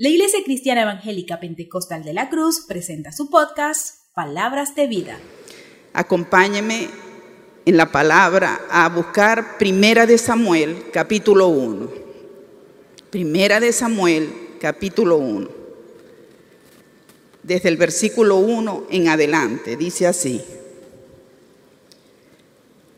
La Iglesia Cristiana Evangélica Pentecostal de la Cruz presenta su podcast Palabras de Vida. Acompáñeme en la palabra a buscar Primera de Samuel, capítulo 1. Primera de Samuel, capítulo 1. Desde el versículo 1 en adelante, dice así.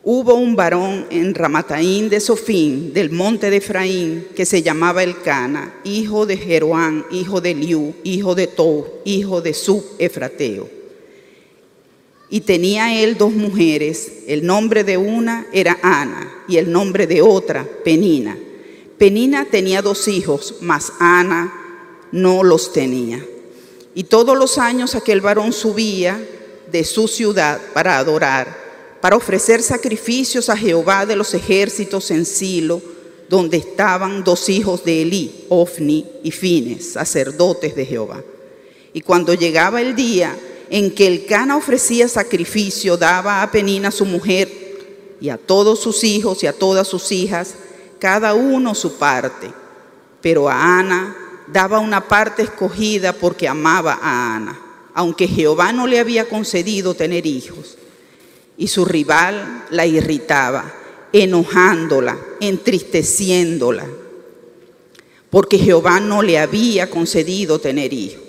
Hubo un varón en Ramataín de Sofín, del monte de Efraín, que se llamaba Elcana, hijo de Jeroán, hijo de Liu, hijo de Tou, hijo de Sub Efrateo. Y tenía él dos mujeres, el nombre de una era Ana y el nombre de otra Penina. Penina tenía dos hijos, mas Ana no los tenía. Y todos los años aquel varón subía de su ciudad para adorar para ofrecer sacrificios a Jehová de los ejércitos en Silo, donde estaban dos hijos de Elí, Ofni y Fines, sacerdotes de Jehová. Y cuando llegaba el día en que el Cana ofrecía sacrificio, daba a Penina su mujer y a todos sus hijos y a todas sus hijas, cada uno su parte. Pero a Ana daba una parte escogida porque amaba a Ana, aunque Jehová no le había concedido tener hijos y su rival la irritaba, enojándola, entristeciéndola, porque Jehová no le había concedido tener hijos.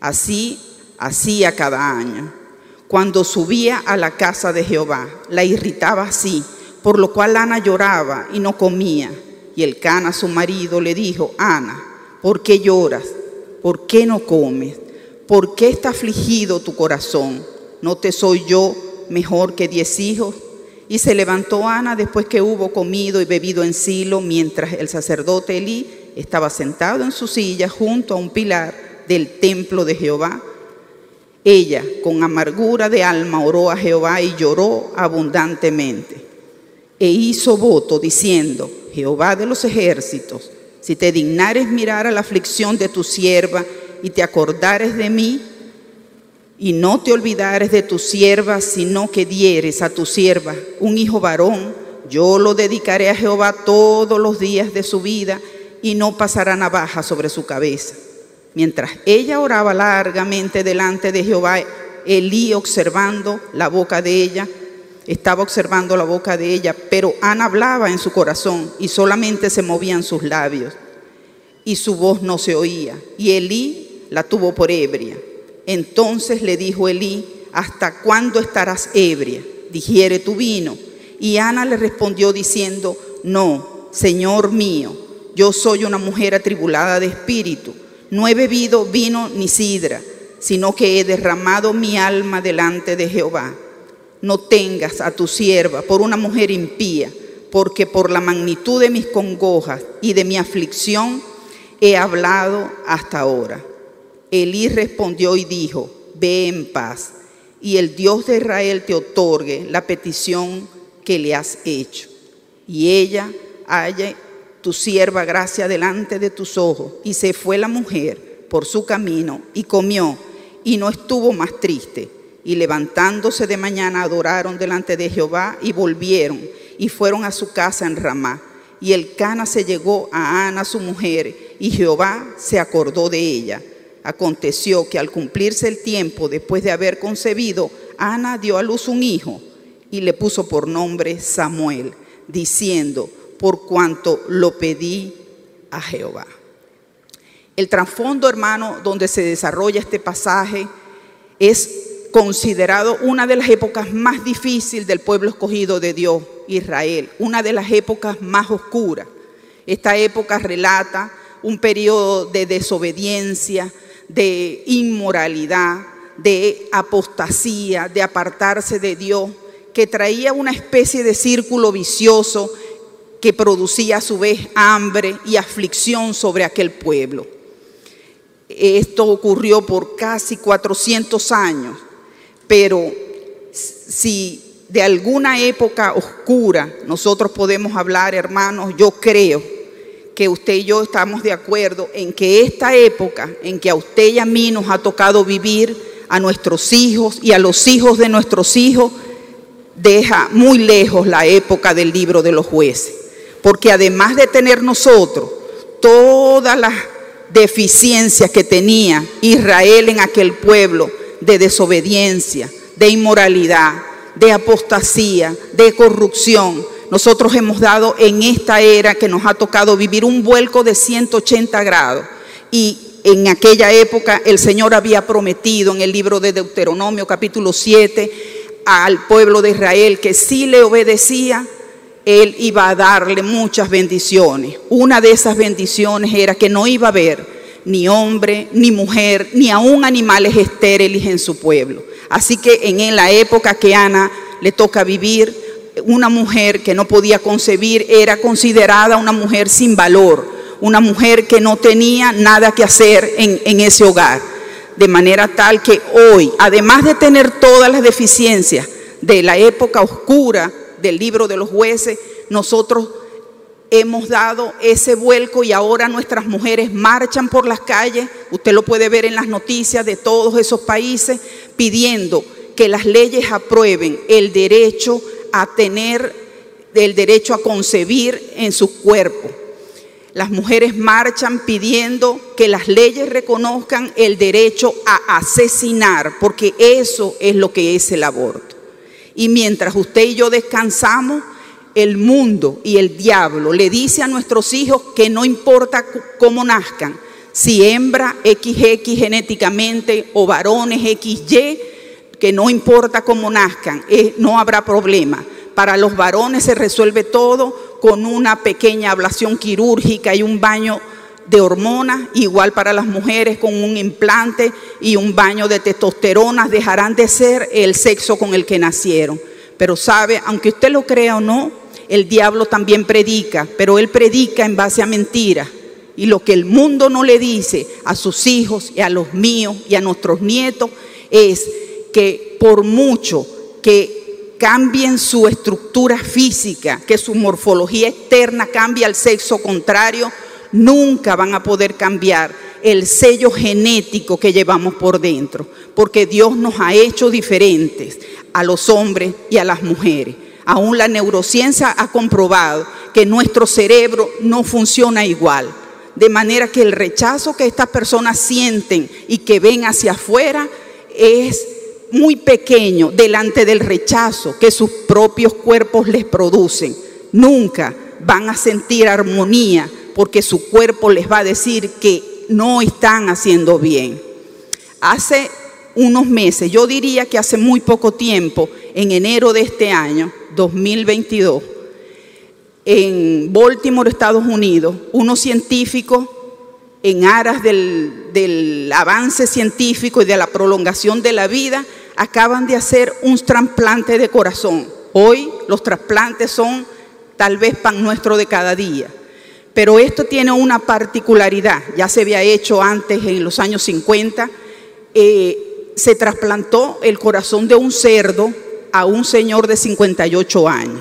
Así hacía cada año. Cuando subía a la casa de Jehová, la irritaba así, por lo cual Ana lloraba y no comía. Y el Cana, su marido, le dijo, Ana, ¿por qué lloras? ¿Por qué no comes? ¿Por qué está afligido tu corazón? ¿No te soy yo mejor que diez hijos. Y se levantó Ana después que hubo comido y bebido en Silo, mientras el sacerdote Elí estaba sentado en su silla junto a un pilar del templo de Jehová. Ella, con amargura de alma, oró a Jehová y lloró abundantemente. E hizo voto diciendo, Jehová de los ejércitos, si te dignares mirar a la aflicción de tu sierva y te acordares de mí, y no te olvidares de tu sierva, sino que dieres a tu sierva un hijo varón, yo lo dedicaré a Jehová todos los días de su vida y no pasará navaja sobre su cabeza. Mientras ella oraba largamente delante de Jehová, Elí observando la boca de ella, estaba observando la boca de ella, pero Ana hablaba en su corazón y solamente se movían sus labios y su voz no se oía. Y Elí la tuvo por ebria. Entonces le dijo Elí, ¿hasta cuándo estarás ebria? Digiere tu vino. Y Ana le respondió diciendo, no, Señor mío, yo soy una mujer atribulada de espíritu. No he bebido vino ni sidra, sino que he derramado mi alma delante de Jehová. No tengas a tu sierva por una mujer impía, porque por la magnitud de mis congojas y de mi aflicción he hablado hasta ahora. Elí respondió y dijo, ve en paz, y el Dios de Israel te otorgue la petición que le has hecho. Y ella haya tu sierva gracia delante de tus ojos. Y se fue la mujer por su camino y comió, y no estuvo más triste. Y levantándose de mañana adoraron delante de Jehová y volvieron y fueron a su casa en Ramá. Y el Cana se llegó a Ana su mujer y Jehová se acordó de ella. Aconteció que al cumplirse el tiempo después de haber concebido, Ana dio a luz un hijo y le puso por nombre Samuel, diciendo, por cuanto lo pedí a Jehová. El trasfondo, hermano, donde se desarrolla este pasaje es considerado una de las épocas más difíciles del pueblo escogido de Dios, Israel, una de las épocas más oscuras. Esta época relata un periodo de desobediencia, de inmoralidad, de apostasía, de apartarse de Dios, que traía una especie de círculo vicioso que producía a su vez hambre y aflicción sobre aquel pueblo. Esto ocurrió por casi 400 años, pero si de alguna época oscura nosotros podemos hablar, hermanos, yo creo que usted y yo estamos de acuerdo en que esta época en que a usted y a mí nos ha tocado vivir, a nuestros hijos y a los hijos de nuestros hijos, deja muy lejos la época del libro de los jueces. Porque además de tener nosotros todas las deficiencias que tenía Israel en aquel pueblo de desobediencia, de inmoralidad, de apostasía, de corrupción. Nosotros hemos dado en esta era que nos ha tocado vivir un vuelco de 180 grados y en aquella época el Señor había prometido en el libro de Deuteronomio capítulo 7 al pueblo de Israel que si le obedecía, Él iba a darle muchas bendiciones. Una de esas bendiciones era que no iba a haber ni hombre, ni mujer, ni aún animales estériles en su pueblo. Así que en la época que Ana le toca vivir, una mujer que no podía concebir era considerada una mujer sin valor, una mujer que no tenía nada que hacer en, ese hogar. De manera tal que hoy, además de tener todas las deficiencias de la época oscura del libro de los jueces, nosotros hemos dado ese vuelco y ahora nuestras mujeres marchan por las calles, usted lo puede ver en las noticias de todos esos países, pidiendo que las leyes aprueben el derecho a tener, el derecho a concebir en su cuerpo. Las mujeres marchan pidiendo que las leyes reconozcan el derecho a asesinar, porque eso es lo que es el aborto. Y mientras usted y yo descansamos, el mundo y el diablo le dice a nuestros hijos que no importa cómo nazcan, si hembra XX genéticamente o varones XY, que no importa cómo nazcan, eh, no habrá problema. Para los varones se resuelve todo con una pequeña ablación quirúrgica y un baño de hormonas, igual para las mujeres con un implante y un baño de testosterona, dejarán de ser el sexo con el que nacieron. Pero sabe, aunque usted lo crea o no, el diablo también predica, pero él predica en base a mentiras. Y lo que el mundo no le dice a sus hijos y a los míos y a nuestros nietos es que por mucho que cambien su estructura física, que su morfología externa cambie al sexo contrario, nunca van a poder cambiar el sello genético que llevamos por dentro, porque Dios nos ha hecho diferentes a los hombres y a las mujeres. Aún la neurociencia ha comprobado que nuestro cerebro no funciona igual. De manera que el rechazo que estas personas sienten y que ven hacia afuera es muy pequeño delante del rechazo que sus propios cuerpos les producen. Nunca van a sentir armonía porque su cuerpo les va a decir que no están haciendo bien. Hace unos meses, yo diría que hace muy poco tiempo, en enero de este año, 2022, en Baltimore, Estados Unidos, unos científicos en aras del, del, avance científico y de la prolongación de la vida, acaban de hacer un trasplante de corazón. Hoy los trasplantes son tal vez pan nuestro de cada día. Pero esto tiene una particularidad, ya se había hecho antes en los años 50, eh, se trasplantó el corazón de un cerdo a un señor de 58 años.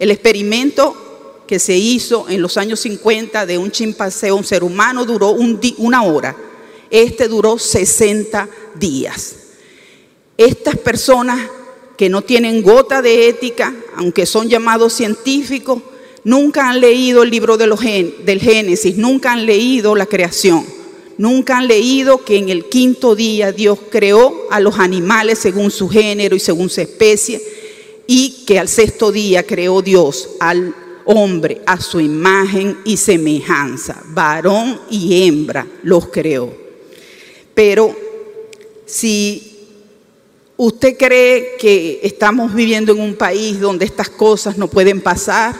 El experimento que se hizo en los años 50 de un chimpancé a un ser humano duró una hora. Este duró 60 días. Estas personas que no tienen gota de ética, aunque son llamados científicos, nunca han leído el libro del Génesis, nunca han leído la creación. Nunca han leído que en el quinto día Dios creó a los animales según su género y según su especie y que al sexto día creó Dios al hombre a su imagen y semejanza, varón y hembra los creó. Pero si usted cree que estamos viviendo en un país donde estas cosas no pueden pasar,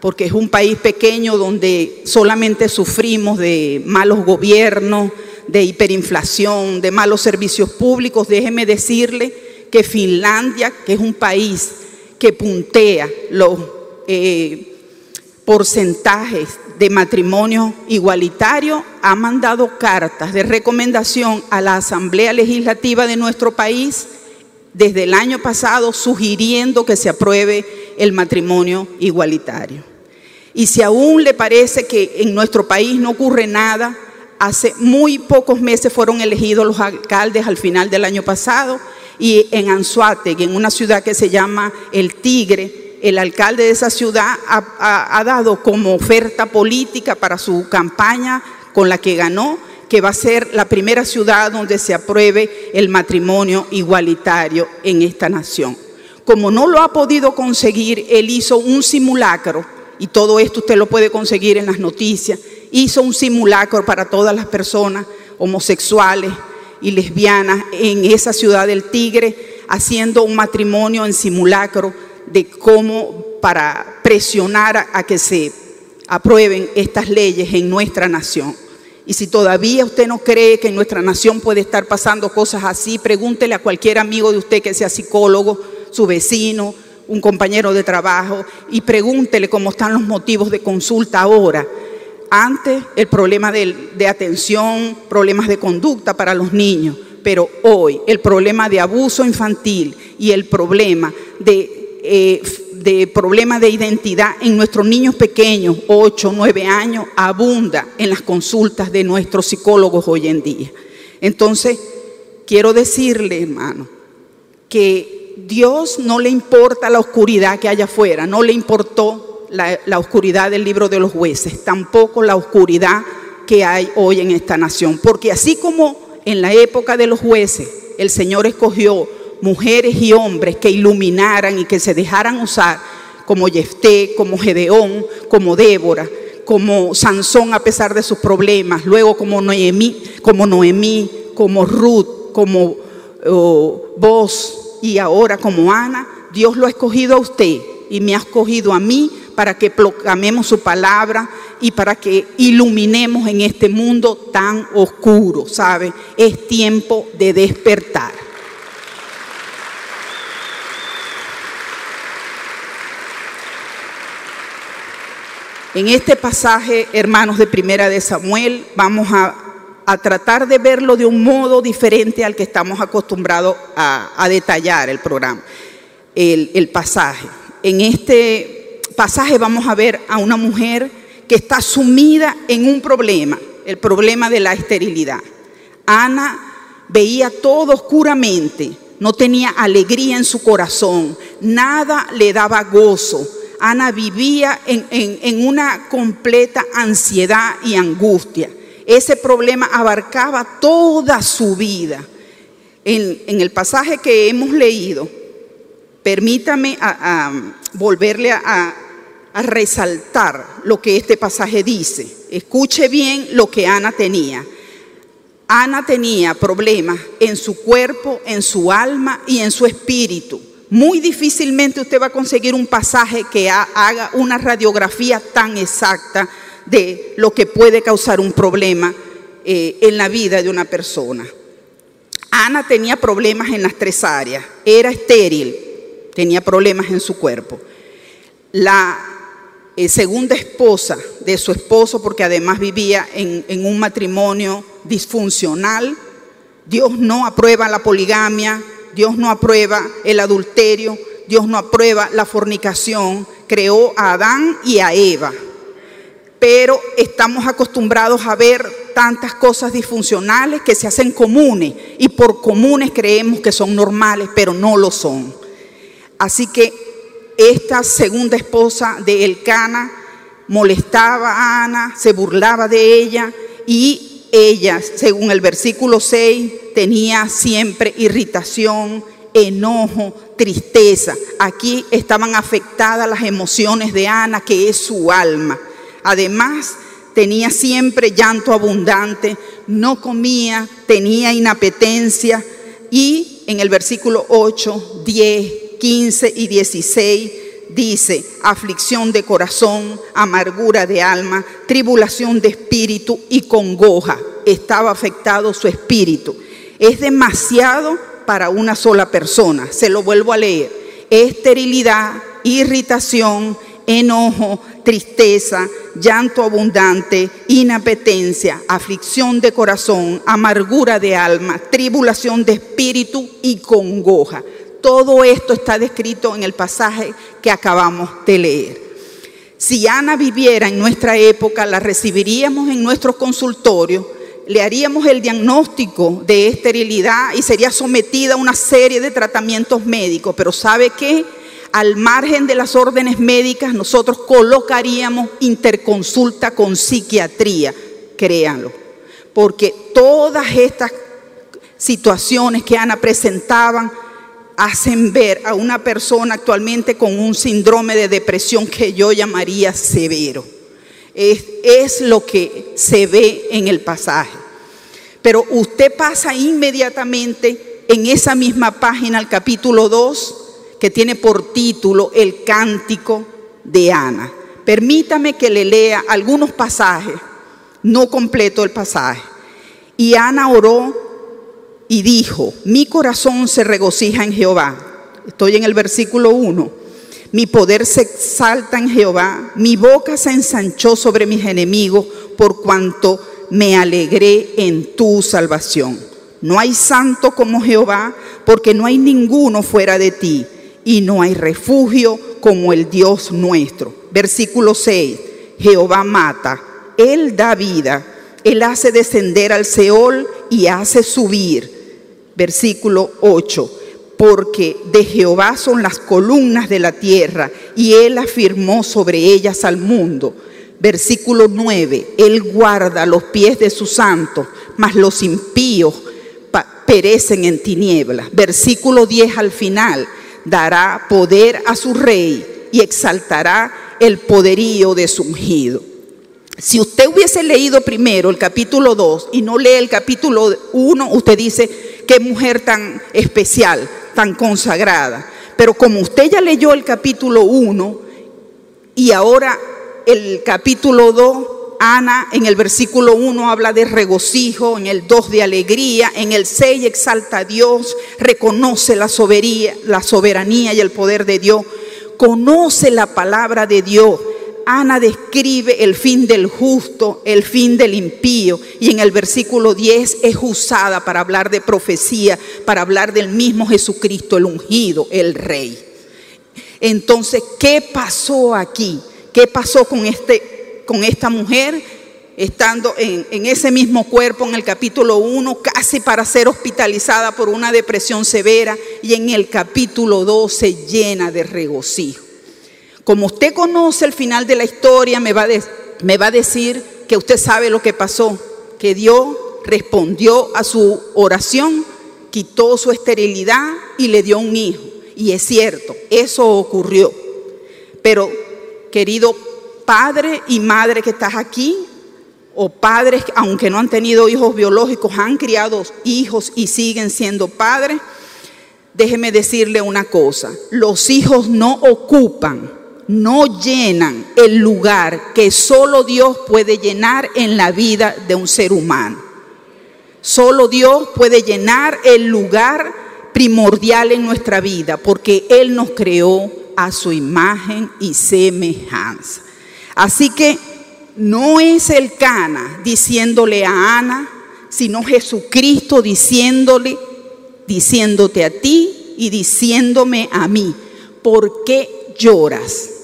porque es un país pequeño donde solamente sufrimos de malos gobiernos, de hiperinflación, de malos servicios públicos. Déjeme decirle que Finlandia, que es un país que puntea los eh, porcentajes de matrimonio igualitario, ha mandado cartas de recomendación a la Asamblea Legislativa de nuestro país desde el año pasado sugiriendo que se apruebe el matrimonio igualitario. Y si aún le parece que en nuestro país no ocurre nada, hace muy pocos meses fueron elegidos los alcaldes al final del año pasado y en Anzuategui, en una ciudad que se llama El Tigre, el alcalde de esa ciudad ha, ha dado como oferta política para su campaña con la que ganó que va a ser la primera ciudad donde se apruebe el matrimonio igualitario en esta nación. Como no lo ha podido conseguir, él hizo un simulacro, y todo esto usted lo puede conseguir en las noticias, hizo un simulacro para todas las personas homosexuales y lesbianas en esa ciudad del Tigre, haciendo un matrimonio en simulacro de cómo para presionar a que se aprueben estas leyes en nuestra nación. Y si todavía usted no cree que en nuestra nación puede estar pasando cosas así, pregúntele a cualquier amigo de usted que sea psicólogo, su vecino, un compañero de trabajo, y pregúntele cómo están los motivos de consulta ahora. Antes el problema de, atención, problemas de conducta para los niños, pero hoy el problema de abuso infantil y el problema de eh, de problemas de identidad en nuestros niños pequeños, 8, 9 años, abunda en las consultas de nuestros psicólogos hoy en día. Entonces, quiero decirle, hermano, que Dios no le importa la oscuridad que haya afuera, no le importó la, la oscuridad del libro de los jueces, tampoco la oscuridad que hay hoy en esta nación. Porque así como en la época de los jueces el Señor escogió mujeres y hombres que iluminaran y que se dejaran usar como Jefté, como Gedeón, como Débora, como Sansón a pesar de sus problemas, luego como Noemí, como Noemí, como Ruth, como oh, vos y ahora como Ana, Dios lo ha escogido a usted y me ha escogido a mí para que proclamemos su palabra y para que iluminemos en este mundo tan oscuro, ¿sabe? Es tiempo de despertar. En este pasaje, hermanos de Primera de Samuel, vamos a, tratar de verlo de un modo diferente al que estamos acostumbrados a, detallar el programa, el, el pasaje. En este pasaje vamos a ver a una mujer que está sumida en un problema, el problema de la esterilidad. Ana veía todo oscuramente, no tenía alegría en su corazón, nada le daba gozo Ana vivía en, una completa ansiedad y angustia. Ese problema abarcaba toda su vida. En, el pasaje que hemos leído, permítame volverle a, a resaltar lo que este pasaje dice. Escuche bien lo que Ana tenía. Ana tenía problemas en su cuerpo, en su alma y en su espíritu muy difícilmente usted va a conseguir un pasaje que haga una radiografía tan exacta de lo que puede causar un problema eh, en la vida de una persona. Ana tenía problemas en las tres áreas. Era estéril, tenía problemas en su cuerpo. La eh, segunda esposa de su esposo, porque además vivía en un matrimonio disfuncional, Dios no aprueba la poligamia, Dios no aprueba el adulterio, Dios no aprueba la fornicación, creó a Adán y a Eva. Pero estamos acostumbrados a ver tantas cosas disfuncionales que se hacen comunes y por comunes creemos que son normales, pero no lo son. Así que esta segunda esposa de Elcana molestaba a Ana, se burlaba de ella y ella, según el versículo 6, tenía siempre irritación, enojo, tristeza. Aquí estaban afectadas las emociones de Ana, que es su alma. Además, tenía siempre llanto abundante, no comía, tenía inapetencia. Y en el versículo 8, 10, 15 y 16 dice, aflicción de corazón, amargura de alma, tribulación de espíritu y congoja. Estaba afectado su espíritu. Es demasiado para una sola persona. Se lo vuelvo a leer. Esterilidad, irritación, enojo, tristeza, llanto abundante, inapetencia, aflicción de corazón, amargura de alma, tribulación de espíritu y congoja. Todo esto está descrito en el pasaje que acabamos de leer. Si Ana viviera en nuestra época, la recibiríamos en nuestro consultorio, le haríamos el diagnóstico de esterilidad y sería sometida a una serie de tratamientos médicos. Pero ¿sabe qué? Al margen de las órdenes médicas, nosotros colocaríamos interconsulta con psiquiatría, créanlo porque todas estas situaciones que Ana presentaban hacen ver a una persona actualmente con un síndrome de depresión que yo llamaría severo. Es, lo que se ve en el pasaje. Pero usted pasa inmediatamente en esa misma página al capítulo 2, que tiene por título El cántico de Ana. Permítame que le lea algunos pasajes, no completo el pasaje. Y Ana oró y dijo, mi corazón se regocija en Jehová. Estoy en el versículo 1. Mi poder se exalta en Jehová, mi boca se ensanchó sobre mis enemigos por cuanto me alegré en tu salvación. No hay santo como Jehová, porque no hay ninguno fuera de ti, y no hay refugio como el Dios nuestro. Versículo 6. Jehová mata, Él da vida, Él hace descender al Seol y hace subir versículo 8, porque de Jehová son las columnas de la tierra y él afirmó sobre ellas al mundo. Versículo 9, él guarda los pies de sus santos, mas los impíos perecen en tinieblas. Versículo 10 al final, dará poder a su rey y exaltará el poderío de su ungido. Si usted hubiese leído primero el capítulo 2 y no lee el capítulo 1, usted dice, qué mujer tan especial, tan consagrada. Pero como usted ya leyó el capítulo 1 y ahora el capítulo 2, Ana en el versículo 1 habla de regocijo, en el 2 de alegría, en el 6 exalta a Dios, reconoce la soberanía, la soberanía y el poder de Dios, conoce la palabra de Dios Ana describe el fin del justo, el fin del impío, y en el versículo 10 es usada para hablar de profecía, para hablar del mismo Jesucristo, el ungido, el rey. Entonces, ¿qué pasó aquí? ¿Qué pasó con, este, con esta mujer? Estando en, ese mismo cuerpo en el capítulo 1, casi para ser hospitalizada por una depresión severa, y en el capítulo 2 se llena de regocijo. Como usted conoce el final de la historia, me va, a decir que usted sabe lo que pasó, que Dios respondió a su oración, quitó su esterilidad y le dio un hijo. Y es cierto, eso ocurrió. Pero, querido padre y madre que estás aquí, o padres, aunque no han tenido hijos biológicos, han criado hijos y siguen siendo padres, déjeme decirle una cosa, los hijos no ocupan no llenan el lugar que solo Dios puede llenar en la vida de un ser humano. Solo Dios puede llenar el lugar primordial en nuestra vida porque Él nos creó a su imagen y semejanza. Así que no es el Cana diciéndole a Ana, sino Jesucristo diciéndole, diciéndote a ti y diciéndome a mí, ¿por qué lloras?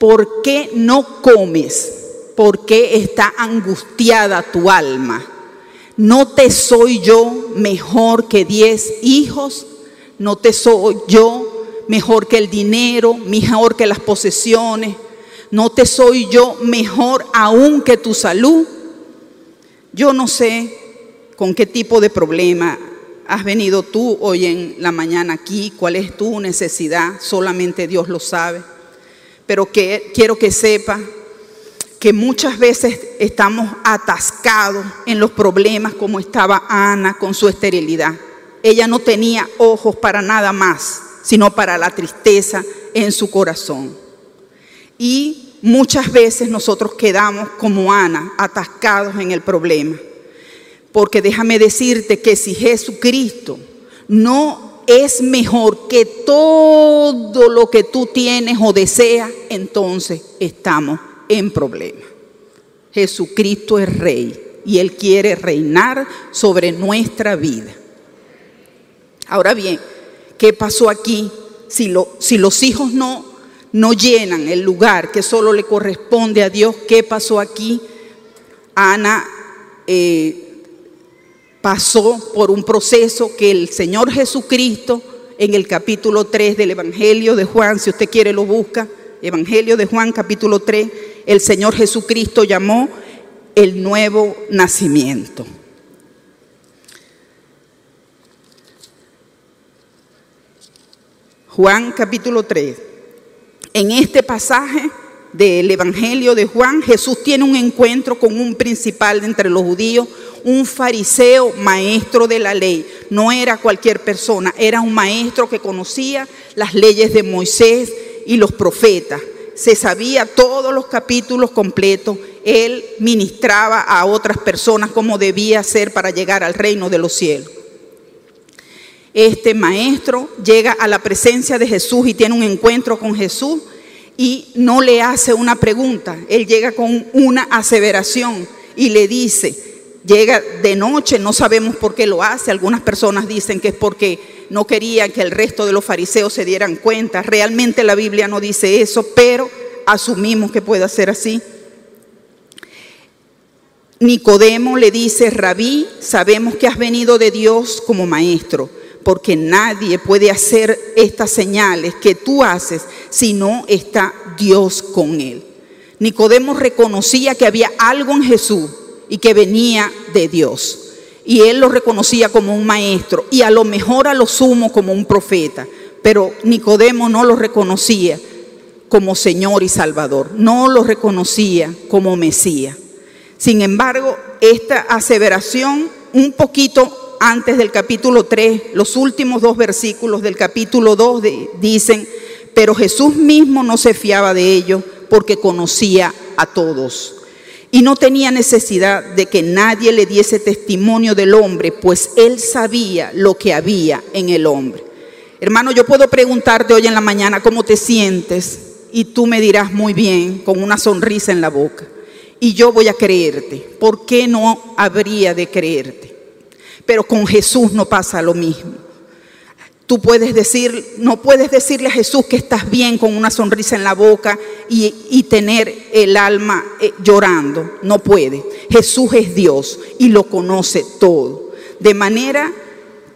¿Por qué no comes? ¿Por qué está angustiada tu alma? ¿No te soy yo mejor que diez hijos? ¿No te soy yo mejor que el dinero, mejor que las posesiones? ¿No te soy yo mejor aún que tu salud? Yo no sé con qué tipo de problema has venido tú hoy en la mañana aquí, cuál es tu necesidad, solamente Dios lo sabe pero que quiero que sepa que muchas veces estamos atascados en los problemas como estaba Ana con su esterilidad. Ella no tenía ojos para nada más, sino para la tristeza en su corazón. Y muchas veces nosotros quedamos como Ana, atascados en el problema. Porque déjame decirte que si Jesucristo no es mejor que todo lo que tú tienes o deseas, entonces estamos en problema. Jesucristo es rey y Él quiere reinar sobre nuestra vida. Ahora bien, ¿qué pasó aquí? Si, los hijos no, no llenan el lugar que solo le corresponde a Dios, ¿qué pasó aquí? Ana eh, pasó por un proceso que el Señor Jesucristo en el capítulo 3 del Evangelio de Juan, si usted quiere lo busca, Evangelio de Juan capítulo 3, el Señor Jesucristo llamó el nuevo nacimiento. Juan capítulo 3. En este pasaje del Evangelio de Juan, Jesús tiene un encuentro con un principal de entre los judíos, un fariseo maestro de la ley. No era cualquier persona, era un maestro que conocía las leyes de Moisés y los profetas. Se sabía todos los capítulos completos. Él ministraba a otras personas como debía ser para llegar al reino de los cielos. Este maestro llega a la presencia de Jesús y tiene un encuentro con Jesús y no le hace una pregunta, él llega con una aseveración y le dice, llega de noche, no sabemos por qué lo hace, algunas personas dicen que es porque no quería que el resto de los fariseos se dieran cuenta, realmente la Biblia no dice eso, pero asumimos que puede ser así. Nicodemo le dice, rabí, sabemos que has venido de Dios como maestro porque nadie puede hacer estas señales que tú haces si no está Dios con él. Nicodemo reconocía que había algo en Jesús y que venía de Dios. Y él lo reconocía como un maestro y a lo mejor a lo sumo como un profeta. Pero Nicodemo no lo reconocía como Señor y Salvador, no lo reconocía como Mesías. Sin embargo, esta aseveración un poquito antes del capítulo 3, los últimos dos versículos del capítulo 2 dicen, pero Jesús mismo no se fiaba de ellos porque conocía a todos. Y no tenía necesidad de que nadie le diese testimonio del hombre, pues él sabía lo que había en el hombre. Hermano, yo puedo preguntarte hoy en la mañana cómo te sientes y tú me dirás muy bien, con una sonrisa en la boca. Y yo voy a creerte. ¿Por qué no habría de creerte? Pero con Jesús no pasa lo mismo. Tú puedes decir, no puedes decirle a Jesús que estás bien con una sonrisa en la boca y, tener el alma eh, llorando. No puede. Jesús es Dios y lo conoce todo. De manera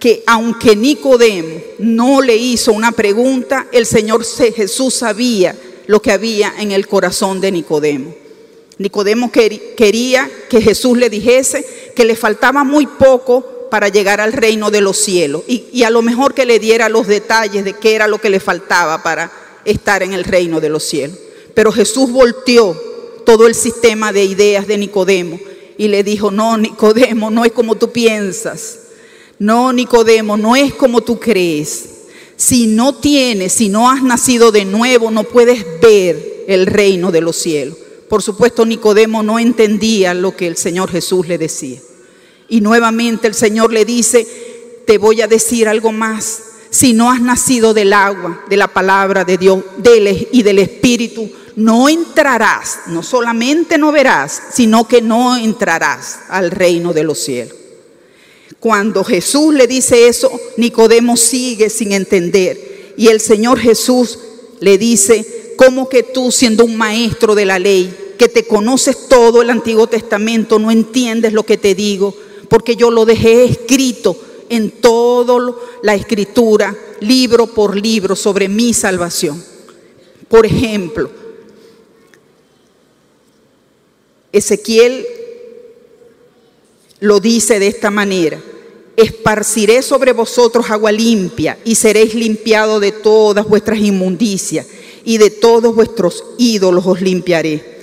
que aunque Nicodemo no le hizo una pregunta, el Señor Jesús sabía lo que había en el corazón de Nicodemo. Nicodemo quería que Jesús le dijese que le faltaba muy poco para llegar al reino de los cielos. Y, a lo mejor que le diera los detalles de qué era lo que le faltaba para estar en el reino de los cielos. Pero Jesús volteó todo el sistema de ideas de Nicodemo y le dijo, no, Nicodemo, no es como tú piensas. No, Nicodemo, no es como tú crees. Si no tienes, si no has nacido de nuevo, no puedes ver el reino de los cielos. Por supuesto, Nicodemo no entendía lo que el Señor Jesús le decía. Y nuevamente el Señor le dice, te voy a decir algo más. Si no has nacido del agua, de la palabra de Dios y del Espíritu, no entrarás, no solamente no verás, sino que no entrarás al reino de los cielos. Cuando Jesús le dice eso, Nicodemo sigue sin entender. Y el Señor Jesús le dice, ¿cómo que tú siendo un maestro de la ley, que te conoces todo el Antiguo Testamento, no entiendes lo que te digo? Porque yo lo dejé escrito en toda la escritura, libro por libro, sobre mi salvación. Por ejemplo, Ezequiel lo dice de esta manera, esparciré sobre vosotros agua limpia y seréis limpiados de todas vuestras inmundicias y de todos vuestros ídolos os limpiaré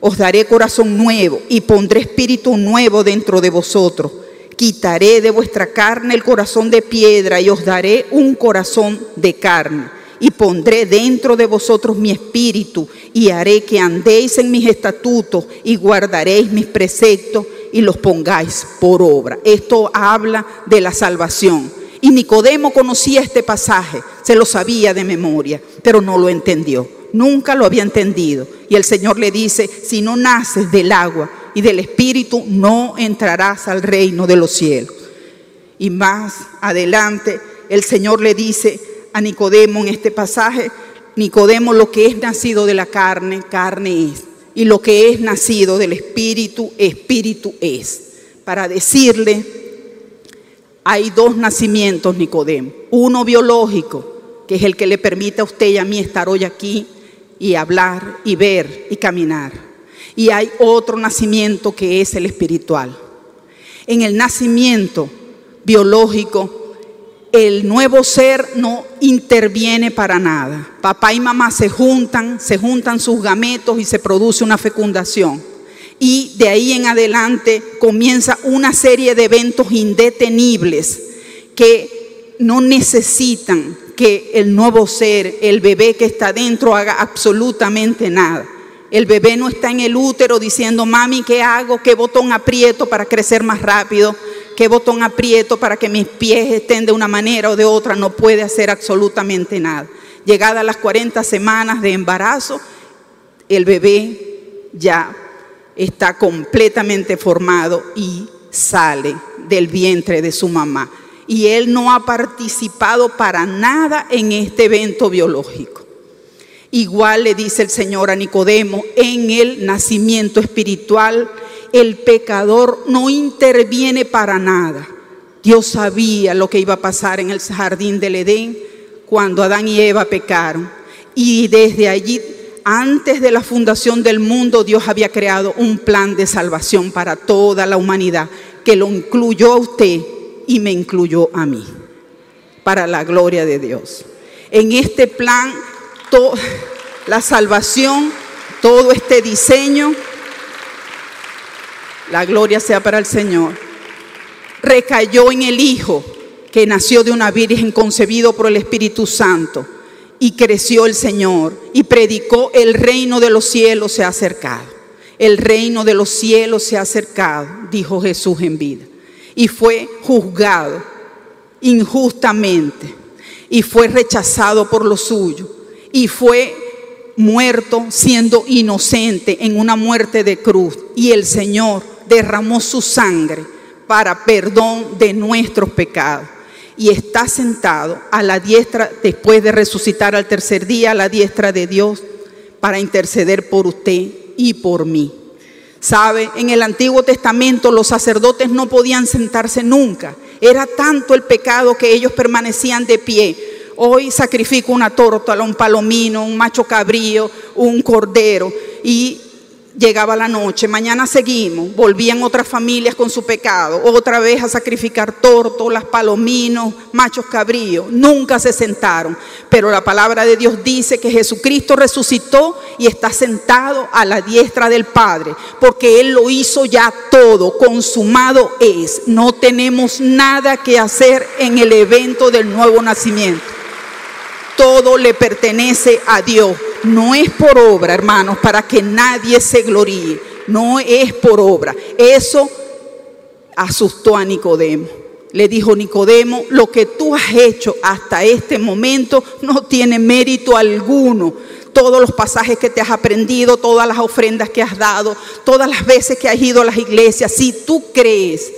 os daré corazón nuevo y pondré espíritu nuevo dentro de vosotros. Quitaré de vuestra carne el corazón de piedra y os daré un corazón de carne. Y pondré dentro de vosotros mi espíritu y haré que andéis en mis estatutos y guardaréis mis preceptos y los pongáis por obra. Esto habla de la salvación. Y Nicodemo conocía este pasaje, se lo sabía de memoria, pero no lo entendió nunca lo había entendido. Y el Señor le dice, si no naces del agua y del Espíritu, no entrarás al reino de los cielos. Y más adelante, el Señor le dice a Nicodemo en este pasaje, Nicodemo, lo que es nacido de la carne, carne es. Y lo que es nacido del Espíritu, Espíritu es. Para decirle, hay dos nacimientos, Nicodemo. Uno biológico, que es el que le permite a usted y a mí estar hoy aquí y hablar y ver y caminar. y hay otro nacimiento que es el espiritual. En el nacimiento biológico, el nuevo ser no interviene para nada. Papá y mamá se juntan, se juntan sus gametos y se produce una fecundación. Y de ahí en adelante comienza una serie de eventos indetenibles que no necesitan que el nuevo ser, el bebé que está dentro, haga absolutamente nada. El bebé no está en el útero diciendo, mami, ¿qué hago? ¿Qué botón aprieto para crecer más rápido? ¿Qué botón aprieto para que mis pies estén de una manera o de otra? No puede hacer absolutamente nada. Llegada a las 40 semanas de embarazo, el bebé ya está completamente formado y sale del vientre de su mamá y él no ha participado para nada en este evento biológico. Igual le dice el Señor a Nicodemo, en el nacimiento espiritual el pecador no interviene para nada. Dios sabía lo que iba a pasar en el jardín del Edén cuando Adán y Eva pecaron. Y desde allí, antes de la fundación del mundo, Dios había creado un plan de salvación para toda la humanidad, que lo incluyó a usted y me incluyó a mí, para la gloria de Dios. En este plan, la salvación, todo este diseño, la gloria sea para el Señor, recayó en el Hijo que nació de una virgen concebido por el Espíritu Santo y creció el Señor y predicó el reino de los cielos se ha acercado. El reino de los cielos se ha acercado, dijo Jesús en vida y fue juzgado injustamente y fue rechazado por lo suyo y fue muerto siendo inocente en una muerte de cruz y el Señor derramó su sangre para perdón de nuestros pecados y está sentado a la diestra después de resucitar al tercer día a la diestra de Dios para interceder por usted y por mí. ¿Sabe? En el Antiguo Testamento los sacerdotes no podían sentarse nunca. Era tanto el pecado que ellos permanecían de pie. Hoy sacrifico una tórtola, un palomino, un macho cabrío, un cordero. Y llegaba la noche, mañana seguimos, volvían otras familias con su pecado, otra vez a sacrificar tórtolas, palominos, machos cabríos, nunca se sentaron, pero la palabra de Dios dice que Jesucristo resucitó y está sentado a la diestra del Padre, porque Él lo hizo ya todo, consumado es, no tenemos nada que hacer en el evento del nuevo nacimiento. Todo le pertenece a Dios. No es por obra, hermanos, para que nadie se gloríe. No es por obra. Eso asustó a Nicodemo. Le dijo Nicodemo, lo que tú has hecho hasta este momento no tiene mérito alguno. Todos los pasajes que te has aprendido, todas las ofrendas que has dado, todas las veces que has ido a las iglesias, si tú crees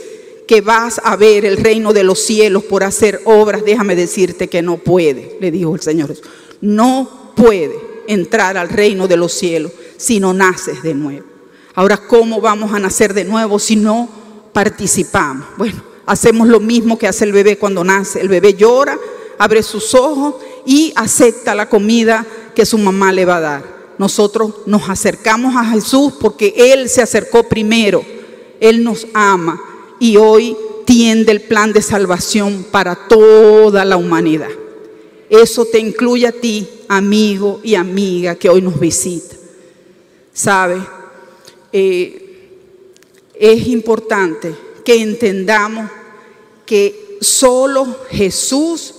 que vas a ver el reino de los cielos por hacer obras, déjame decirte que no puede, le dijo el Señor. No puede entrar al reino de los cielos si no naces de nuevo. Ahora, ¿cómo vamos a nacer de nuevo si no participamos? Bueno, hacemos lo mismo que hace el bebé cuando nace. El bebé llora, abre sus ojos y acepta la comida que su mamá le va a dar. Nosotros nos acercamos a Jesús porque Él se acercó primero. Él nos ama y hoy tiende el plan de salvación para toda la humanidad. Eso te incluye a ti, amigo y amiga que hoy nos visita. ¿Sabe? Eh, es importante que entendamos que solo Jesús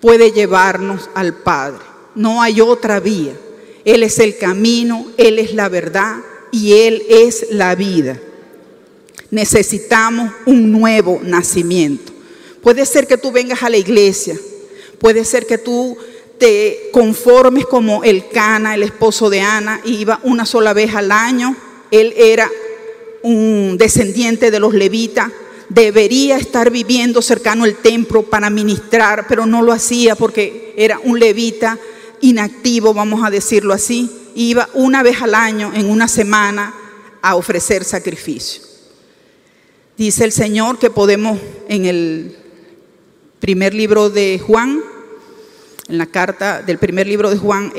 puede llevarnos al Padre. No hay otra vía. Él es el camino, Él es la verdad y Él es la vida necesitamos un nuevo nacimiento. Puede ser que tú vengas a la iglesia, puede ser que tú te conformes como el Cana, el esposo de Ana, iba una sola vez al año. Él era un descendiente de los levitas, debería estar viviendo cercano al templo para ministrar, pero no lo hacía porque era un levita inactivo, vamos a decirlo así. Iba una vez al año, en una semana, a ofrecer sacrificio. Dice el Señor que podemos en el primer libro de Juan, en la carta del primer libro de Juan,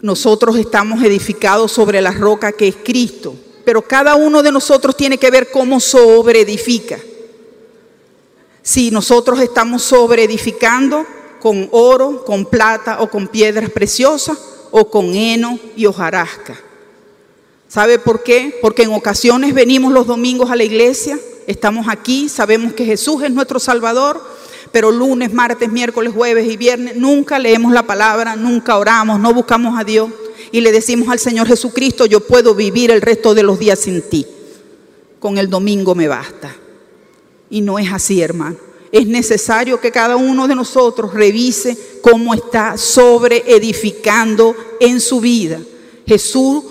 nosotros estamos edificados sobre la roca que es Cristo, pero cada uno de nosotros tiene que ver cómo sobre edifica. Si nosotros estamos sobre edificando con oro, con plata o con piedras preciosas o con heno y hojarasca. ¿Sabe por qué? Porque en ocasiones venimos los domingos a la iglesia, estamos aquí, sabemos que Jesús es nuestro Salvador, pero lunes, martes, miércoles, jueves y viernes nunca leemos la palabra, nunca oramos, no buscamos a Dios y le decimos al Señor Jesucristo, yo puedo vivir el resto de los días sin ti. Con el domingo me basta. Y no es así, hermano. Es necesario que cada uno de nosotros revise cómo está sobre edificando en su vida. Jesús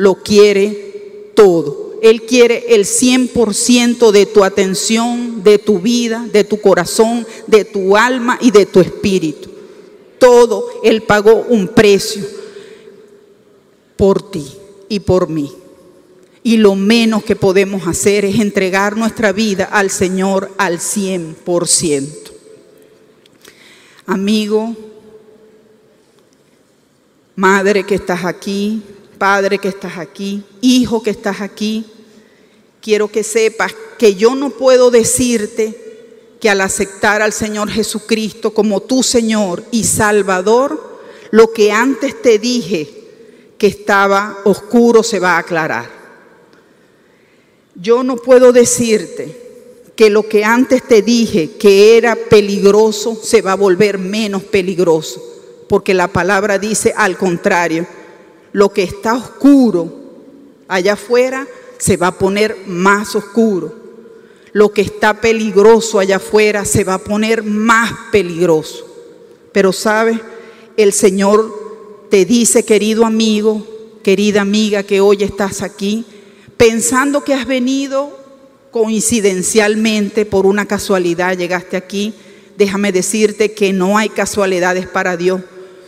lo quiere todo. Él quiere el 100% de tu atención, de tu vida, de tu corazón, de tu alma y de tu espíritu. Todo Él pagó un precio por ti y por mí. Y lo menos que podemos hacer es entregar nuestra vida al Señor al 100%. Amigo, madre que estás aquí, padre que estás aquí, hijo que estás aquí, quiero que sepas que yo no puedo decirte que al aceptar al Señor Jesucristo como tu Señor y Salvador, lo que antes te dije que estaba oscuro se va a aclarar. Yo no puedo decirte que lo que antes te dije que era peligroso se va a volver menos peligroso, porque la palabra dice al contrario, lo que está oscuro allá afuera se va a poner más oscuro. Lo que está peligroso allá afuera se va a poner más peligroso. Pero sabes, el Señor te dice, querido amigo, querida amiga que hoy estás aquí, pensando que has venido coincidencialmente por una casualidad, llegaste aquí, déjame decirte que no hay casualidades para Dios.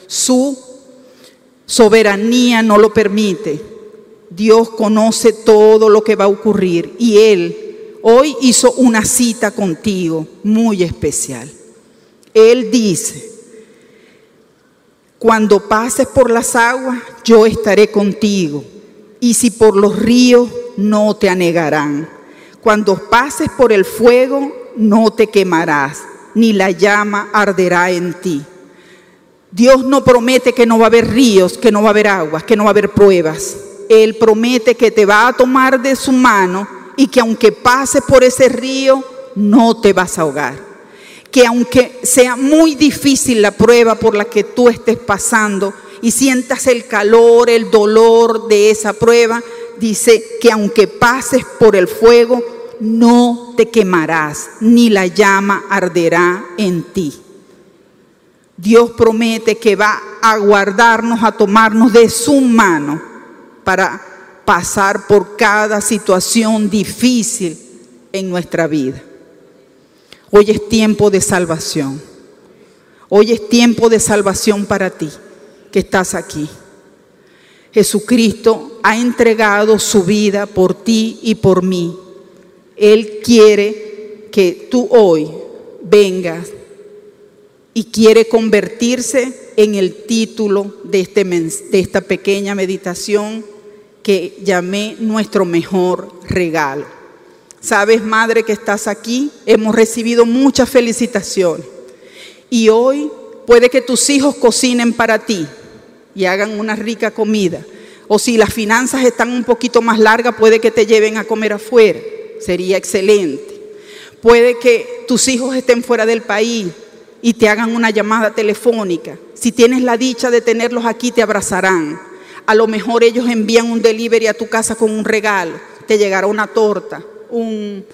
Su soberanía no lo permite. Dios conoce todo lo que va a ocurrir y Él hoy hizo una cita contigo muy especial. Él dice, cuando pases por las aguas, yo estaré contigo. Y si por los ríos, no te anegarán. Cuando pases por el fuego, no te quemarás, ni la llama arderá en ti. Dios no promete que no va a haber ríos, que no va a haber aguas, que no va a haber pruebas. Él promete que te va a tomar de su mano y que aunque pases por ese río, no te vas a ahogar. Que aunque sea muy difícil la prueba por la que tú estés pasando y sientas el calor, el dolor de esa prueba, dice que aunque pases por el fuego, no te quemarás, ni la llama arderá en ti. Dios promete que va a guardarnos, a tomarnos de su mano para pasar por cada situación difícil en nuestra vida. Hoy es tiempo de salvación. Hoy es tiempo de salvación para ti que estás aquí. Jesucristo ha entregado su vida por ti y por mí. Él quiere que tú hoy vengas y quiere convertirse en el título de, este, de esta pequeña meditación que llamé nuestro mejor regalo. Sabes, madre, que estás aquí, hemos recibido muchas felicitaciones. Y hoy puede que tus hijos cocinen para ti y hagan una rica comida. O si las finanzas están un poquito más largas, puede que te lleven a comer afuera. Sería excelente. Puede que tus hijos estén fuera del país y te hagan una llamada telefónica. Si tienes la dicha de tenerlos aquí, te abrazarán. A lo mejor ellos envían un delivery a tu casa con un regalo. Te llegará una torta, un,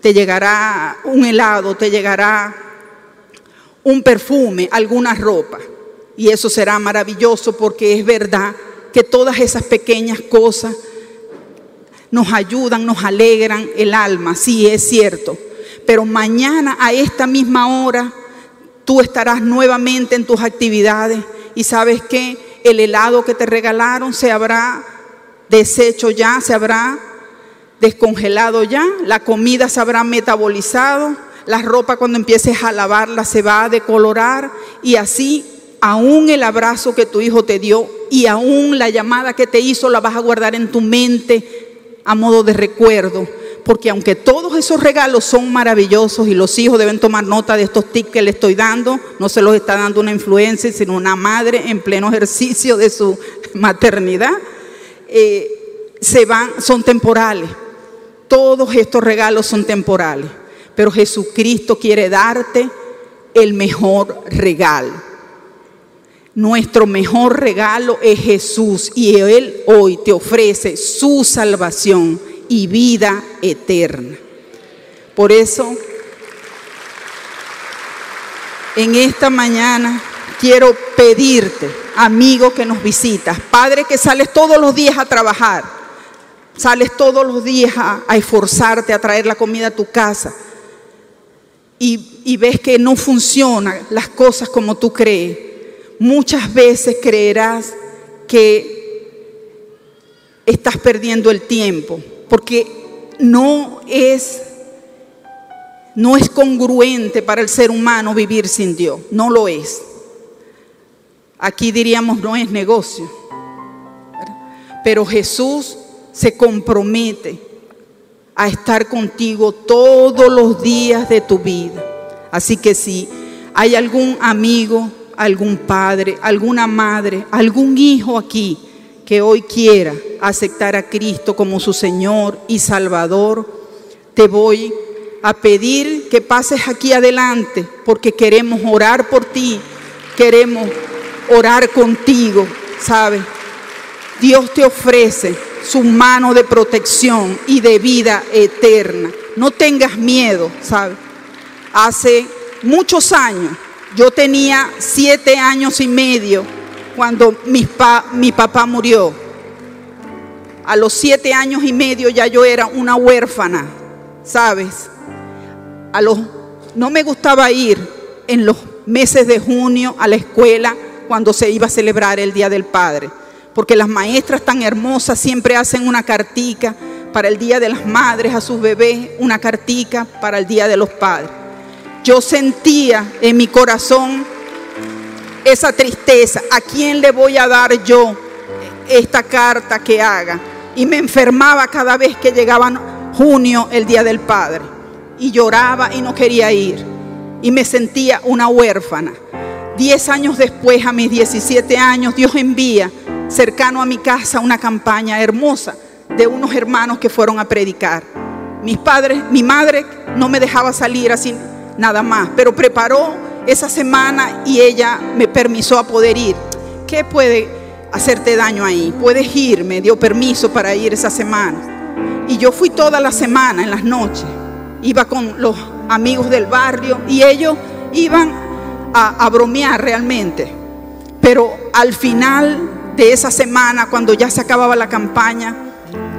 te llegará un helado, te llegará un perfume, alguna ropa. Y eso será maravilloso porque es verdad que todas esas pequeñas cosas nos ayudan, nos alegran el alma. Sí, es cierto. Pero mañana a esta misma hora tú estarás nuevamente en tus actividades y sabes que el helado que te regalaron se habrá deshecho ya, se habrá descongelado ya, la comida se habrá metabolizado, la ropa cuando empieces a lavarla se va a decolorar y así aún el abrazo que tu hijo te dio y aún la llamada que te hizo la vas a guardar en tu mente a modo de recuerdo. Porque aunque todos esos regalos son maravillosos y los hijos deben tomar nota de estos tips que le estoy dando, no se los está dando una influencia, sino una madre en pleno ejercicio de su maternidad, eh, se van, son temporales. Todos estos regalos son temporales. Pero Jesucristo quiere darte el mejor regalo. Nuestro mejor regalo es Jesús y Él hoy te ofrece su salvación y vida eterna. Por eso, en esta mañana quiero pedirte, amigo que nos visitas, padre que sales todos los días a trabajar, sales todos los días a, esforzarte a traer la comida a tu casa y ves que no funcionan las cosas como tú crees, muchas veces creerás que estás perdiendo el tiempo, porque no es no es congruente para el ser humano vivir sin Dios, no lo es. Aquí diríamos no es negocio. Pero Jesús se compromete a estar contigo todos los días de tu vida. Así que si hay algún amigo, algún padre, alguna madre, algún hijo aquí que hoy quiera aceptar a Cristo como su Señor y Salvador, te voy a pedir que pases aquí adelante porque queremos orar por ti, queremos orar contigo, ¿sabes? Dios te ofrece su mano de protección y de vida eterna. No tengas miedo, ¿sabes? Hace muchos años, yo tenía siete años y medio cuando mi, pa, mi papá murió. A los siete años y medio ya yo era una huérfana, ¿sabes? A los, no me gustaba ir en los meses de junio a la escuela cuando se iba a celebrar el Día del Padre, porque las maestras tan hermosas siempre hacen una cartica para el Día de las Madres a sus bebés, una cartica para el Día de los Padres. Yo sentía en mi corazón esa tristeza. ¿A quién le voy a dar yo esta carta que haga? Y me enfermaba cada vez que llegaba junio, el Día del Padre. Y lloraba y no quería ir. Y me sentía una huérfana. Diez años después, a mis 17 años, Dios envía cercano a mi casa una campaña hermosa de unos hermanos que fueron a predicar. Mis padres, mi madre no me dejaba salir así nada más, pero preparó esa semana y ella me permisó a poder ir. ¿Qué puede hacerte daño ahí? Puedes ir, me dio permiso para ir esa semana. Y yo fui toda la semana en las noches. Iba con los amigos del barrio y ellos iban a, a bromear realmente. Pero al final de esa semana, cuando ya se acababa la campaña,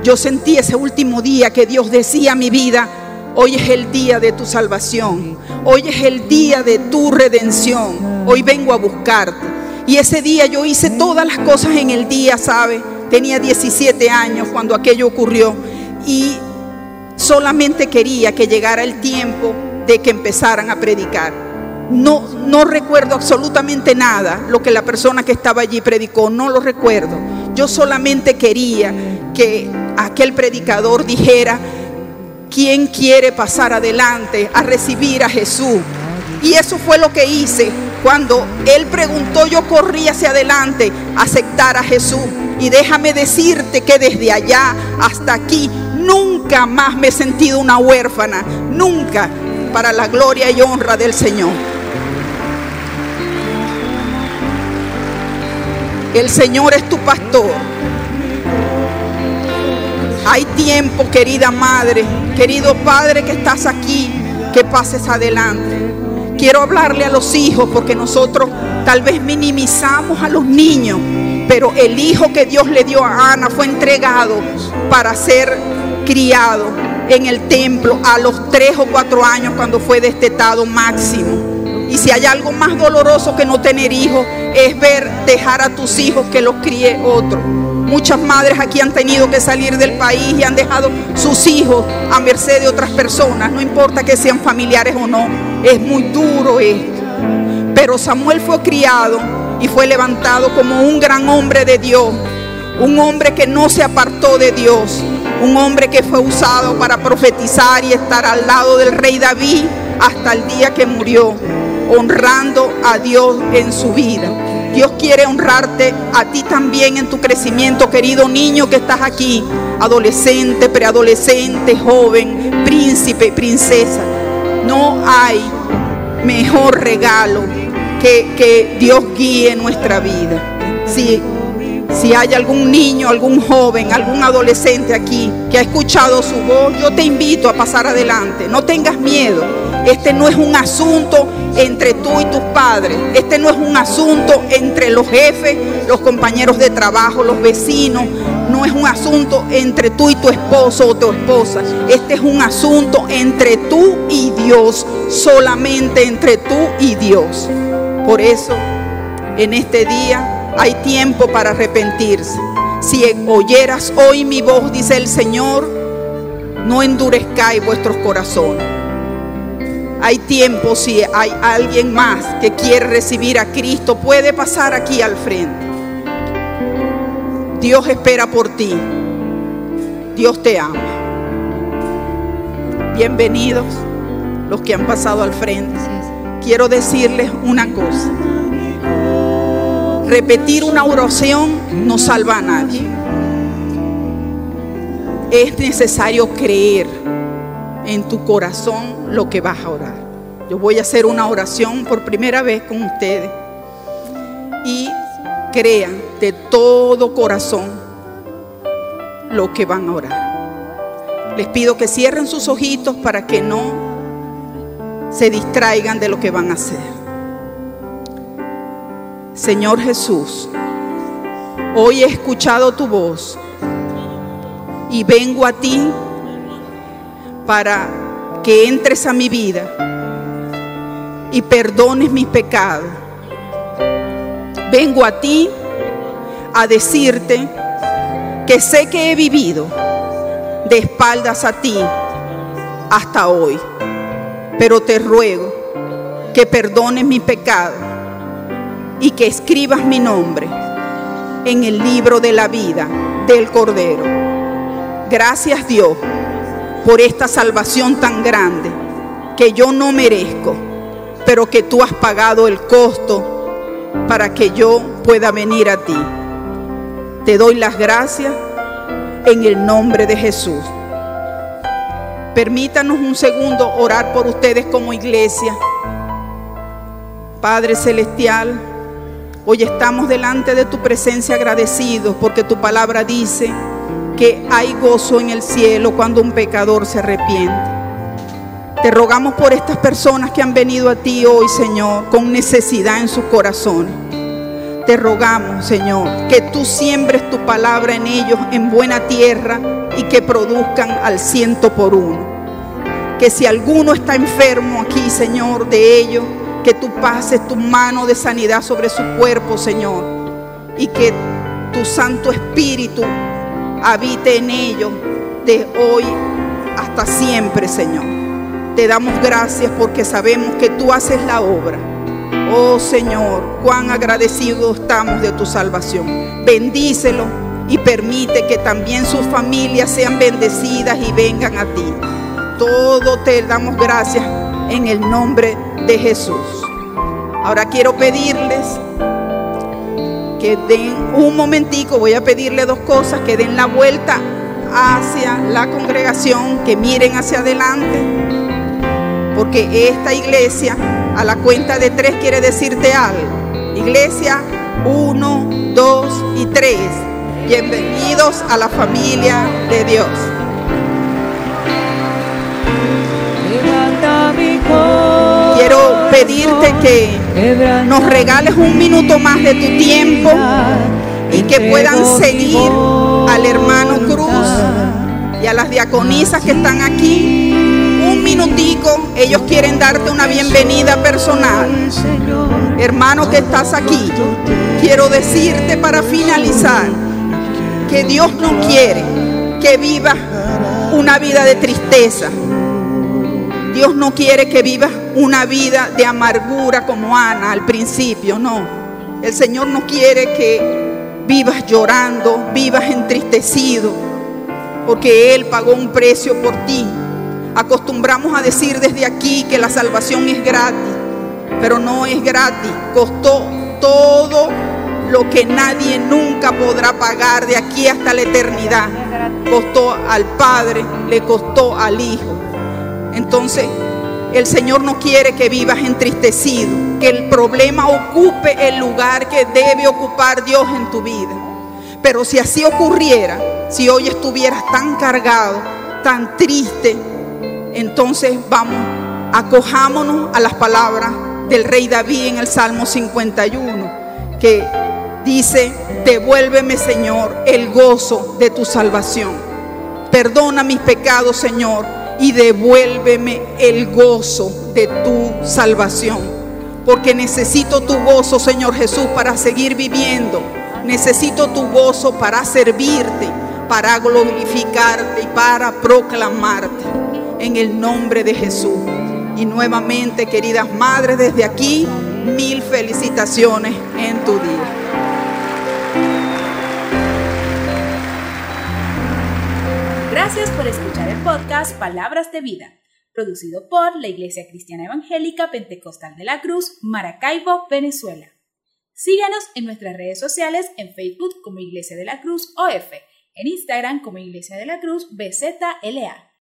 yo sentí ese último día que Dios decía a mi vida, Hoy es el día de tu salvación. Hoy es el día de tu redención. Hoy vengo a buscarte. Y ese día yo hice todas las cosas en el día, ¿sabe? Tenía 17 años cuando aquello ocurrió. Y solamente quería que llegara el tiempo de que empezaran a predicar. No, no recuerdo absolutamente nada lo que la persona que estaba allí predicó, no lo recuerdo. Yo solamente quería que aquel predicador dijera, ¿quién quiere pasar adelante a recibir a Jesús? Y eso fue lo que hice. Cuando Él preguntó, yo corrí hacia adelante a aceptar a Jesús. Y déjame decirte que desde allá hasta aquí nunca más me he sentido una huérfana. Nunca para la gloria y honra del Señor. El Señor es tu pastor. Hay tiempo, querida madre, querido padre que estás aquí, que pases adelante. Quiero hablarle a los hijos porque nosotros tal vez minimizamos a los niños, pero el hijo que Dios le dio a Ana fue entregado para ser criado en el templo a los tres o cuatro años cuando fue destetado máximo. Y si hay algo más doloroso que no tener hijos, es ver dejar a tus hijos que los críe otro. Muchas madres aquí han tenido que salir del país y han dejado sus hijos a merced de otras personas, no importa que sean familiares o no. Es muy duro esto. Pero Samuel fue criado y fue levantado como un gran hombre de Dios, un hombre que no se apartó de Dios, un hombre que fue usado para profetizar y estar al lado del rey David hasta el día que murió, honrando a Dios en su vida. Dios quiere honrarte a ti también en tu crecimiento, querido niño que estás aquí, adolescente, preadolescente, joven, príncipe, princesa. No hay mejor regalo que, que Dios guíe nuestra vida. Si, si hay algún niño, algún joven, algún adolescente aquí que ha escuchado su voz, yo te invito a pasar adelante. No tengas miedo. Este no es un asunto entre tú y tus padres. Este no es un asunto entre los jefes, los compañeros de trabajo, los vecinos. No es un asunto entre tú y tu esposo o tu esposa. Este es un asunto entre tú y Dios. Solamente entre tú y Dios. Por eso, en este día hay tiempo para arrepentirse. Si oyeras hoy mi voz, dice el Señor, no endurezcáis vuestros corazones. Hay tiempo, si hay alguien más que quiere recibir a Cristo, puede pasar aquí al frente. Dios espera por ti. Dios te ama. Bienvenidos los que han pasado al frente. Quiero decirles una cosa. Repetir una oración no salva a nadie. Es necesario creer en tu corazón lo que vas a orar. Yo voy a hacer una oración por primera vez con ustedes. Y crean de todo corazón lo que van a orar. Les pido que cierren sus ojitos para que no se distraigan de lo que van a hacer. Señor Jesús, hoy he escuchado tu voz y vengo a ti para que entres a mi vida y perdones mis pecados. Vengo a ti a decirte que sé que he vivido de espaldas a ti hasta hoy, pero te ruego que perdones mi pecado y que escribas mi nombre en el libro de la vida del Cordero. Gracias Dios por esta salvación tan grande que yo no merezco, pero que tú has pagado el costo para que yo pueda venir a ti. Te doy las gracias en el nombre de Jesús. Permítanos un segundo orar por ustedes como iglesia. Padre Celestial, hoy estamos delante de tu presencia agradecidos porque tu palabra dice que hay gozo en el cielo cuando un pecador se arrepiente. Te rogamos por estas personas que han venido a ti hoy, Señor, con necesidad en sus corazones. Te rogamos, Señor, que tú siembres tu palabra en ellos en buena tierra y que produzcan al ciento por uno. Que si alguno está enfermo aquí, Señor, de ellos, que tú pases tu mano de sanidad sobre su cuerpo, Señor, y que tu Santo Espíritu habite en ellos de hoy hasta siempre, Señor. Te damos gracias porque sabemos que tú haces la obra. Oh Señor, cuán agradecidos estamos de tu salvación. Bendícelo y permite que también sus familias sean bendecidas y vengan a ti. Todo te damos gracias en el nombre de Jesús. Ahora quiero pedirles que den un momentico, voy a pedirle dos cosas, que den la vuelta hacia la congregación, que miren hacia adelante, porque esta iglesia a la cuenta de tres quiere decirte algo. Iglesia, uno, dos y tres. Bienvenidos a la familia de Dios. Quiero pedirte que nos regales un minuto más de tu tiempo y que puedan seguir al hermano Cruz y a las diaconisas que están aquí. Minutico, ellos quieren darte una bienvenida personal. Hermano que estás aquí, quiero decirte para finalizar que Dios no quiere que vivas una vida de tristeza. Dios no quiere que vivas una vida de amargura como Ana al principio, no. El Señor no quiere que vivas llorando, vivas entristecido, porque Él pagó un precio por ti. Acostumbramos a decir desde aquí que la salvación es gratis, pero no es gratis. Costó todo lo que nadie nunca podrá pagar de aquí hasta la eternidad. Costó al Padre, le costó al Hijo. Entonces, el Señor no quiere que vivas entristecido, que el problema ocupe el lugar que debe ocupar Dios en tu vida. Pero si así ocurriera, si hoy estuvieras tan cargado, tan triste, entonces vamos, acojámonos a las palabras del rey David en el Salmo 51, que dice, devuélveme Señor el gozo de tu salvación. Perdona mis pecados, Señor y devuélveme el gozo de tu salvación. Porque necesito tu gozo, Señor Jesús, para seguir viviendo. Necesito tu gozo para servirte, para glorificarte y para proclamarte. En el nombre de Jesús. Y nuevamente, queridas madres, desde aquí, mil felicitaciones en tu día. Gracias por escuchar el podcast Palabras de Vida, producido por la Iglesia Cristiana Evangélica Pentecostal de la Cruz, Maracaibo, Venezuela. Síganos en nuestras redes sociales en Facebook como Iglesia de la Cruz OF, en Instagram como Iglesia de la Cruz BZLA